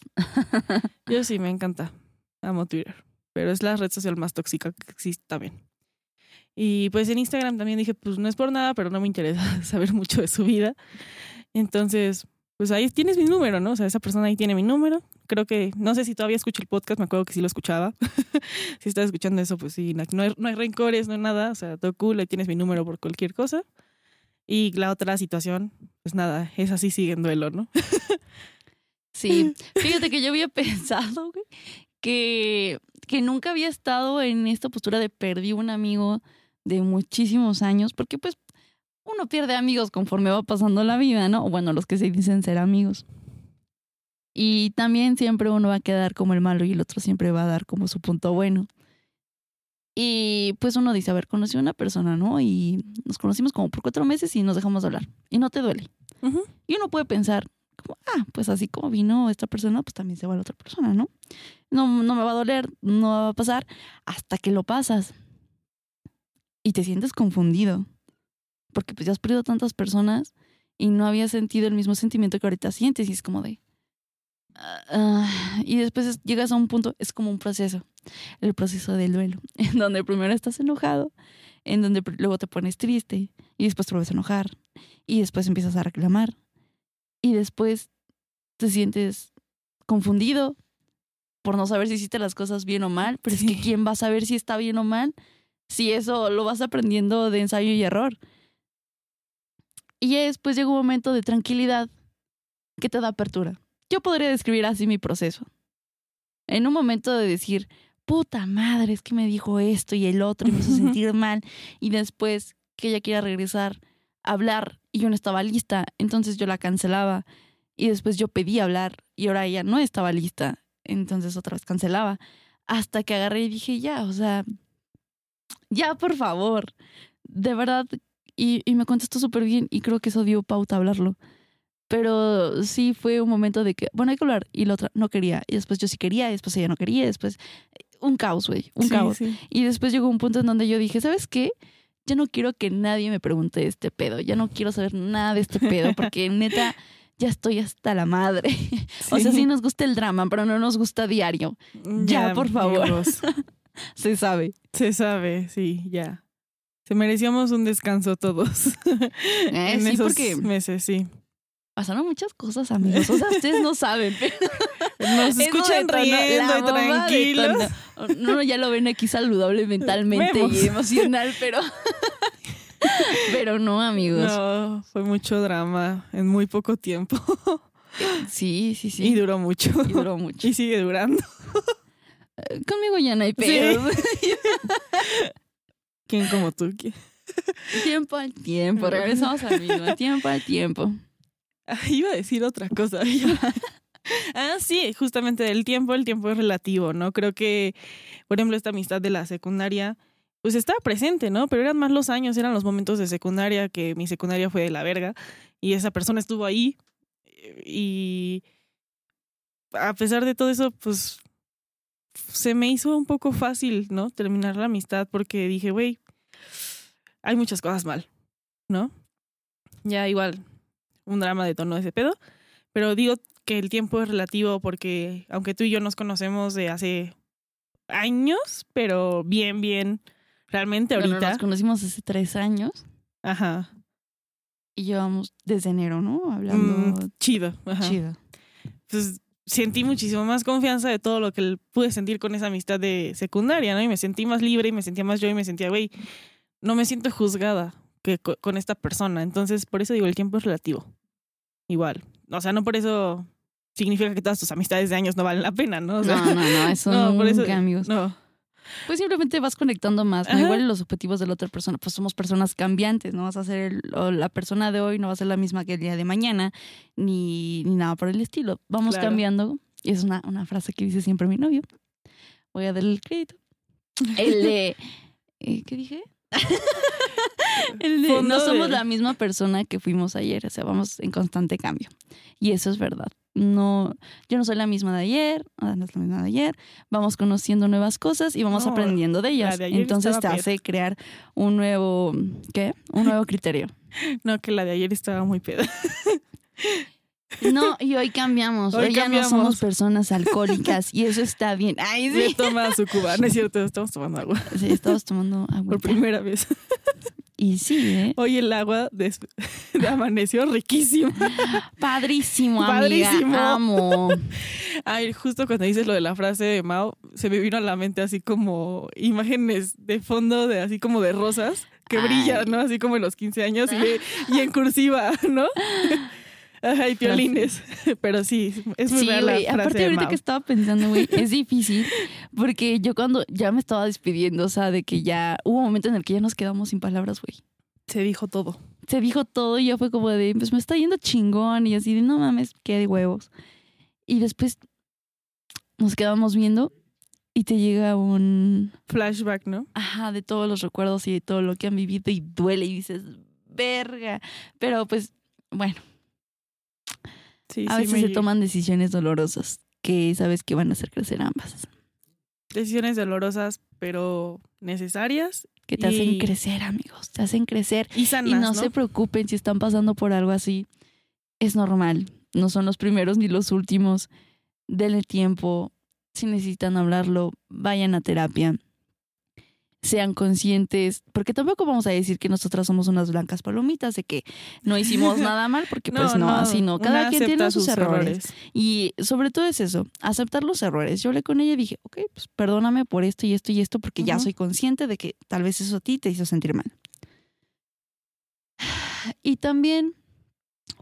Yo sí, me encanta. Amo Twitter. Pero es la red social más tóxica que existe también. Y pues en Instagram también dije, pues no es por nada, pero no me interesa *laughs* saber mucho de su vida. Entonces, pues ahí tienes mi número, ¿no? O sea, esa persona ahí tiene mi número. Creo que, no sé si todavía escucho el podcast, me acuerdo que sí lo escuchaba. *laughs* si estás escuchando eso, pues sí, no hay, no hay rencores, no hay nada. O sea, todo cool, ahí tienes mi número por cualquier cosa. Y la otra situación, pues nada, es así sigue en duelo, ¿no? *laughs* sí, fíjate que yo había *laughs* pensado, que, que nunca había estado en esta postura de perdí un amigo de muchísimos años, porque pues uno pierde amigos conforme va pasando la vida, ¿no? Bueno, los que se dicen ser amigos. Y también siempre uno va a quedar como el malo y el otro siempre va a dar como su punto bueno. Y pues uno dice, a ver, conocí a una persona, ¿no? Y nos conocimos como por cuatro meses y nos dejamos de hablar. Y no te duele. Y uno puede pensar, como, ah, pues así como vino esta persona, pues también se va la otra persona, ¿no? No, no me va a doler, no va a pasar, hasta que lo pasas. Y te sientes confundido porque pues ya has perdido tantas personas y no había sentido el mismo sentimiento que ahorita sientes y es como de... Ah, y después llegas a un punto, es como un proceso, el proceso del duelo, *laughs* en donde primero estás enojado, en donde luego te pones triste y después te vuelves a enojar y después empiezas a reclamar y después te sientes confundido por no saber si hiciste las cosas bien o mal, pero es que. ¿quién va a saber si está bien o mal? Si eso lo vas aprendiendo de ensayo y error. Y ya después llega un momento de tranquilidad que te da apertura. Yo podría describir así mi proceso. En un momento de decir, puta madre, es que me dijo esto y el otro y me hizo *laughs* sentir mal. Y después que ella quiera regresar a hablar y yo no estaba lista, entonces yo la cancelaba. Y después yo pedí hablar y ahora ella no estaba lista, entonces otra vez cancelaba. Hasta que agarré y dije, ya, o sea, ya, por favor. De verdad, y, y me contestó súper bien y creo que eso dio pauta a hablarlo. Pero sí fue un momento de que, bueno, hay que hablar. Y la otra no quería. Y después yo sí quería, y después ella no quería, y después un caos, güey, un Sí, caos. sí. Y después llegó un punto en donde yo dije, ¿sabes qué? Ya no quiero que nadie me pregunte este pedo. Ya no quiero saber nada de este pedo porque *laughs* neta ya estoy hasta la madre. *laughs* O sea, sí nos gusta el drama, pero no nos gusta diario. ya, por favor. amigos. *laughs* Se sabe. Se sabe, sí, ya. Se merecíamos un descanso todos. Eh, en esos porque meses, sí. Pasaron muchas cosas, amigos. O sea, ustedes no saben. pero *laughs* Nos escuchan detonó riendo y tranquilos. detonó. No, ya lo ven aquí saludable mentalmente Vemos. y emocional, pero. *laughs* pero no, amigos. No, fue mucho drama en muy poco tiempo. *laughs* Sí, sí, sí. Y duró mucho. Y duró mucho. Y sigue durando. Conmigo ya no hay pedo. ¿Quién como tú? ¿Quién? Tiempo al tiempo. Regresamos al mismo. Tiempo al tiempo. *laughs* Iba a decir otra cosa. *laughs* ah, sí, justamente el tiempo, el tiempo es relativo, ¿no? Creo que, por ejemplo, esta amistad de la secundaria, pues estaba presente, ¿no? Pero eran más los años, eran los momentos de secundaria, que mi secundaria fue de la verga, y esa persona estuvo ahí, y a pesar de todo eso, pues se me hizo un poco fácil, ¿no? Terminar la amistad porque dije, güey, hay muchas cosas mal, ¿no? Ya igual, un drama de tono de ese pedo, pero digo que el tiempo es relativo porque aunque tú y yo nos conocemos de hace años, pero bien, bien, realmente Bueno, ahorita, nos conocimos hace tres años ajá, y llevamos desde enero, ¿no? Hablando mm, chido, ajá. chido. Pues sentí muchísimo más confianza de todo lo que pude sentir con esa amistad de secundaria, ¿no? Y me sentí más libre y me sentía más yo y me sentía, güey, no me siento juzgada que co- con esta persona. Entonces, por eso digo, el tiempo es relativo. Igual. O sea, no por eso significa que todas tus amistades de años no valen la pena, ¿no? O sea, no, no, no, eso *laughs* no, por eso- nunca, amigos. no. Pues simplemente vas conectando más, ¿no? Igual los objetivos de la otra persona, pues somos personas cambiantes, no vas a ser el- o la persona de hoy no va a ser la misma que el día de mañana, ni, ni nada por el estilo. Vamos Claro. cambiando. Y es una, una frase que dice siempre mi novio. Voy a darle el crédito. El de... *laughs* eh, ¿Qué dije? *laughs* el de, Fondo no somos de- la misma persona que fuimos ayer, o sea, vamos en constante cambio. Y eso es verdad. No, yo no soy la misma de ayer, no es la misma de ayer. Vamos conociendo nuevas cosas y vamos No, aprendiendo de ellas. de Entonces te hace crear un nuevo, ¿qué? Un nuevo criterio. *laughs* No, que la de ayer estaba muy peda. *laughs* No, y hoy cambiamos. Hoy, Hoy ya no somos personas alcohólicas y eso está bien. Ay, Se sí. toma su cuba. No es cierto, estamos tomando agua. Sí, estabas tomando agua. Por primera vez. Y sí, ¿eh? Hoy el agua des- *laughs* amaneció riquísimo. Padrísimo, Padrísimo. amiga. Amo. *laughs* Ay, justo cuando dices lo de la frase de Mao, se me vino a la mente así como imágenes de fondo de así como de rosas que Ay. brillan, ¿no? Así como en los 15 años y, y en cursiva, ¿no? *laughs* Ajá, y piolines. *laughs* Pero sí, es muy Sí, real la frase Aparte, de ahorita que estaba pensando, güey, es difícil porque yo cuando ya me estaba despidiendo, o sea, de que ya hubo un momento en el que ya nos quedamos sin palabras, güey. Se dijo todo. Se dijo todo y ya fue como de, pues me está yendo chingón y así de, no mames, qué de huevos. Y después nos quedamos viendo y te llega un, Flashback, ¿no? ajá, de todos los recuerdos y de todo lo que han vivido y duele y dices, verga. Pero pues, bueno, Sí, a veces se toman decisiones dolorosas que sabes que van a hacer crecer ambas. decisiones dolorosas, pero necesarias Que te hacen crecer, amigos. Te hacen crecer. y sanas, Y no, ¿no? se preocupen si están pasando por algo así. Es normal. No son los primeros ni los últimos. Denle tiempo. Si necesitan hablarlo, vayan a terapia. Sean conscientes, porque tampoco vamos a decir que nosotras somos unas blancas palomitas, de que no hicimos *laughs* nada mal, porque pues no, así no, cada quien tiene sus errores. Y sobre todo es eso, aceptar los errores. Yo hablé con ella y dije, ok, pues perdóname por esto y esto y esto, porque ya soy consciente de que tal vez eso a ti te hizo sentir mal. Y también,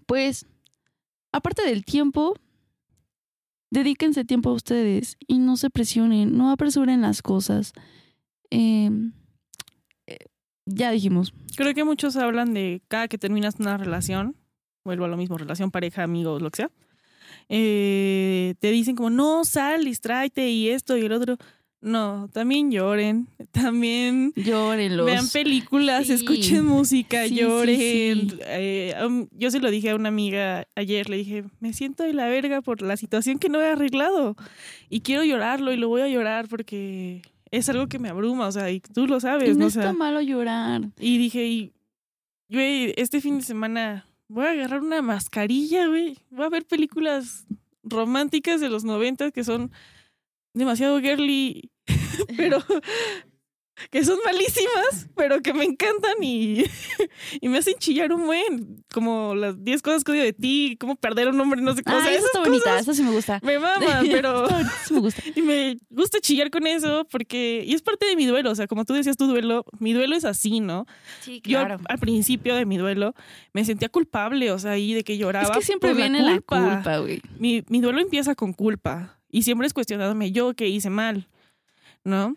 pues, aparte del tiempo, dedíquense tiempo a ustedes y no se presionen, no apresuren las cosas. Eh, eh, ya dijimos, Creo que muchos hablan de cada que terminas una relación, vuelvo a lo mismo, relación, pareja, amigos, lo que sea. eh, te dicen como, no, sal, distráete y esto y el otro. No, también lloren, *laughs* también llórenlos. vean películas, Sí. escuchen música, sí, lloren. sí. Eh, um, yo se lo dije a una amiga ayer, le dije, me siento de la verga por la situación que no he arreglado y quiero llorarlo y lo voy a llorar porque es algo que me abruma, o sea, y tú lo Y sabes, no ¿no? O está sea, malo llorar. y dije, y, güey, este fin de semana voy a agarrar una mascarilla, güey. Voy a ver películas románticas de los 90 que son demasiado girly, *laughs* pero que son malísimas, pero que me encantan y, *laughs* y me hacen chillar un buen, como las 10 cosas que odio de ti, cómo perder un hombre, no sé cómo. Ah, o sea, esa esas está bonita, esa sí me gusta. Me maman, *laughs* pero... Sí me gusta. Y me gusta chillar con eso porque, y es parte de mi duelo, o sea, como tú decías tu duelo, mi duelo es así, ¿no? Sí, Yo al- principio de mi duelo me sentía culpable, o sea, ahí de que lloraba. Es que siempre por viene la culpa, güey. Mi, mi duelo empieza con culpa y siempre es cuestionándome yo qué hice mal, ¿no?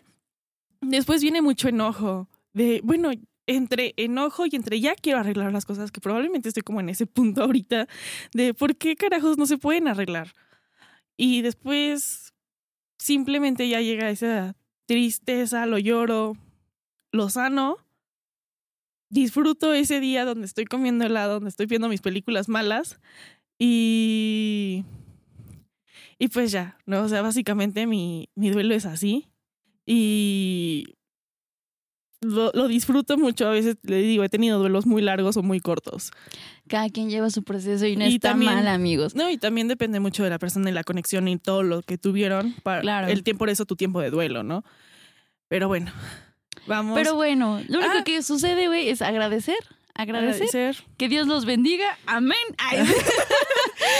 Después viene mucho enojo de, bueno, entre enojo y entre ya quiero arreglar las cosas, que probablemente estoy como en ese punto ahorita de por qué carajos no se pueden arreglar. Y después simplemente ya llega esa tristeza, lo lloro, lo sano disfruto ese día donde estoy comiendo helado, donde estoy viendo mis películas malas y y pues ya, ¿no? O sea, básicamente mi, mi duelo es así y lo, lo disfruto mucho. A veces le digo, he tenido duelos muy largos o muy cortos. Cada quien lleva su proceso y no Y está también- mal, amigos. No, y también depende mucho de la persona y la conexión y todo lo que tuvieron. Para Claro. El tiempo, por eso tu tiempo de duelo, ¿no? Pero bueno, *laughs* vamos Pero bueno, lo único Ah. que sucede, güey, es agradecer, agradecer, agradecer. que Dios los bendiga. Amén. Ay, *laughs*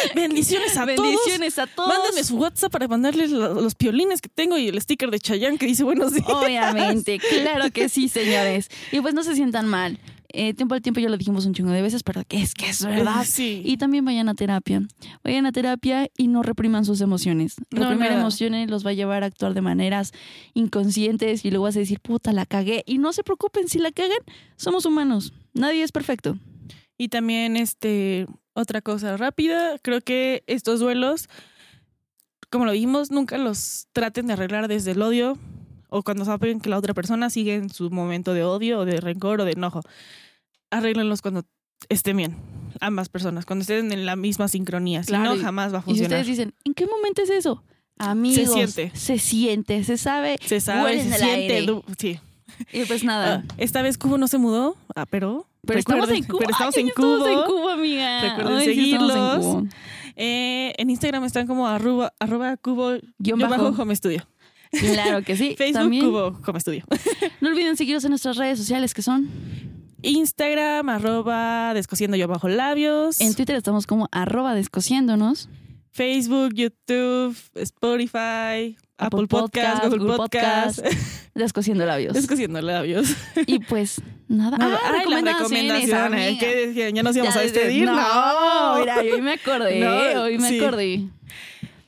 *laughs* Bendiciones a todos. bendiciones a todos. Mándenme su WhatsApp para mandarles lo- los piolines que tengo y el sticker de Chayanne que dice buenos días. Obviamente, *laughs* claro que sí, señores. Y pues no se sientan mal. Eh, tiempo al tiempo ya lo dijimos un chingo de veces, pero que es que es verdad. Sí. Y también vayan a terapia. Vayan a terapia y no repriman sus emociones. No, Reprimir nada. emociones los va a llevar a actuar de maneras inconscientes y luego vas a decir, puta, la cagué. Y no se preocupen si la cagan, somos humanos. Nadie es perfecto. Y también, este, otra cosa rápida, creo que estos duelos, como lo dijimos, nunca los traten de arreglar desde el odio o cuando saben que la otra persona sigue en su momento de odio o de rencor o de enojo. Arréglenlos cuando estén bien, ambas personas, cuando estén en la misma sincronía. Si no, y- jamás va a Y si funcionar. ustedes dicen, ¿en qué momento es eso? Amigos, Se siente. Se siente, se sabe. se sabe, se siente. Sí. Y pues nada. Ah, esta vez Cubo no se mudó, ah, pero. Pero estamos en Cuba. Pero estamos Ay, en estamos Cubo. en Cuba, amiga. Recuerden Ay, estamos en seguirlos. Cuba. Eh, en Instagram están como arroba, arroba cubo guion bajo. bajo home studio. Claro que sí. *laughs* Facebook También, cubo home studio. *laughs* no olviden seguirnos en nuestras redes sociales que son. Instagram arroba descosiendo yo bajo labios. En Twitter estamos como arroba descosiéndonos. Facebook, YouTube, Spotify, Apple, Podcast, Google, Podcast. *laughs* Descosiendo labios. Descosiendo labios. y pues nada. Nada. Ah, Ay, recomendaciones. ¿Qué? ¿Que ¿Ya nos íbamos Ya a despedir? No, mira, hoy me acordé. *laughs* No, hoy me sí. acordé.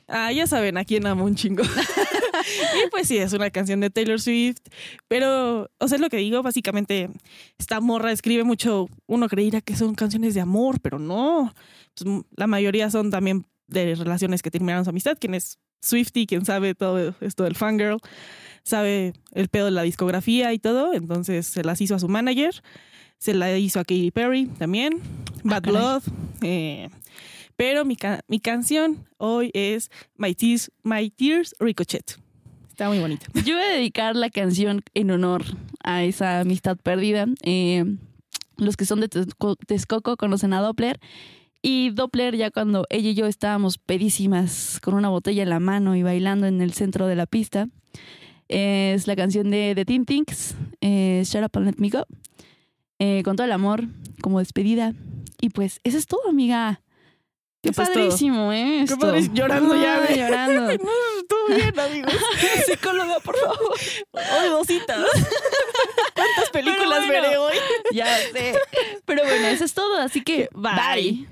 Ah, ya saben a quién amo un chingo. *laughs* y pues sí, es una canción de Taylor Swift. Pero, o sea, es lo que digo, básicamente, esta morra escribe mucho. Uno creería que son canciones de amor, pero no. Pues, la mayoría son también de relaciones que terminaron su amistad. Quien es Swifty, quien sabe todo esto del fangirl, sabe el pedo de la discografía y todo. Entonces se las hizo a su manager. Se la hizo a Katy Perry también. Bad caray. Blood. eh, pero mi, ca- mi canción hoy es My Tears, My Tears Ricochet. Está muy bonita. *laughs* Yo voy a dedicar la canción en honor a esa amistad perdida. Eh, los que son de Texco- Texcoco conocen a Doppler. Y Doppler, ya cuando ella y yo estábamos pedísimas con una botella en la mano y bailando en el centro de la pista, es la canción de The Teen Things, eh, Shut Up and Let Me Go. Eh, con todo el amor, como despedida. Y pues, eso es todo, amiga. Qué Eso es todo. padrísimo, ¿eh? Qué Esto. padrísimo. Llorando ya, güey. Llorando. *laughs* No, estuvo bien, amigos. *laughs* Psicóloga, por favor. Hoy dos citas. *laughs* ¿Cuántas películas bueno. veré hoy? Ya sé. Pero bueno, eso es todo. Así que, Bye. bye.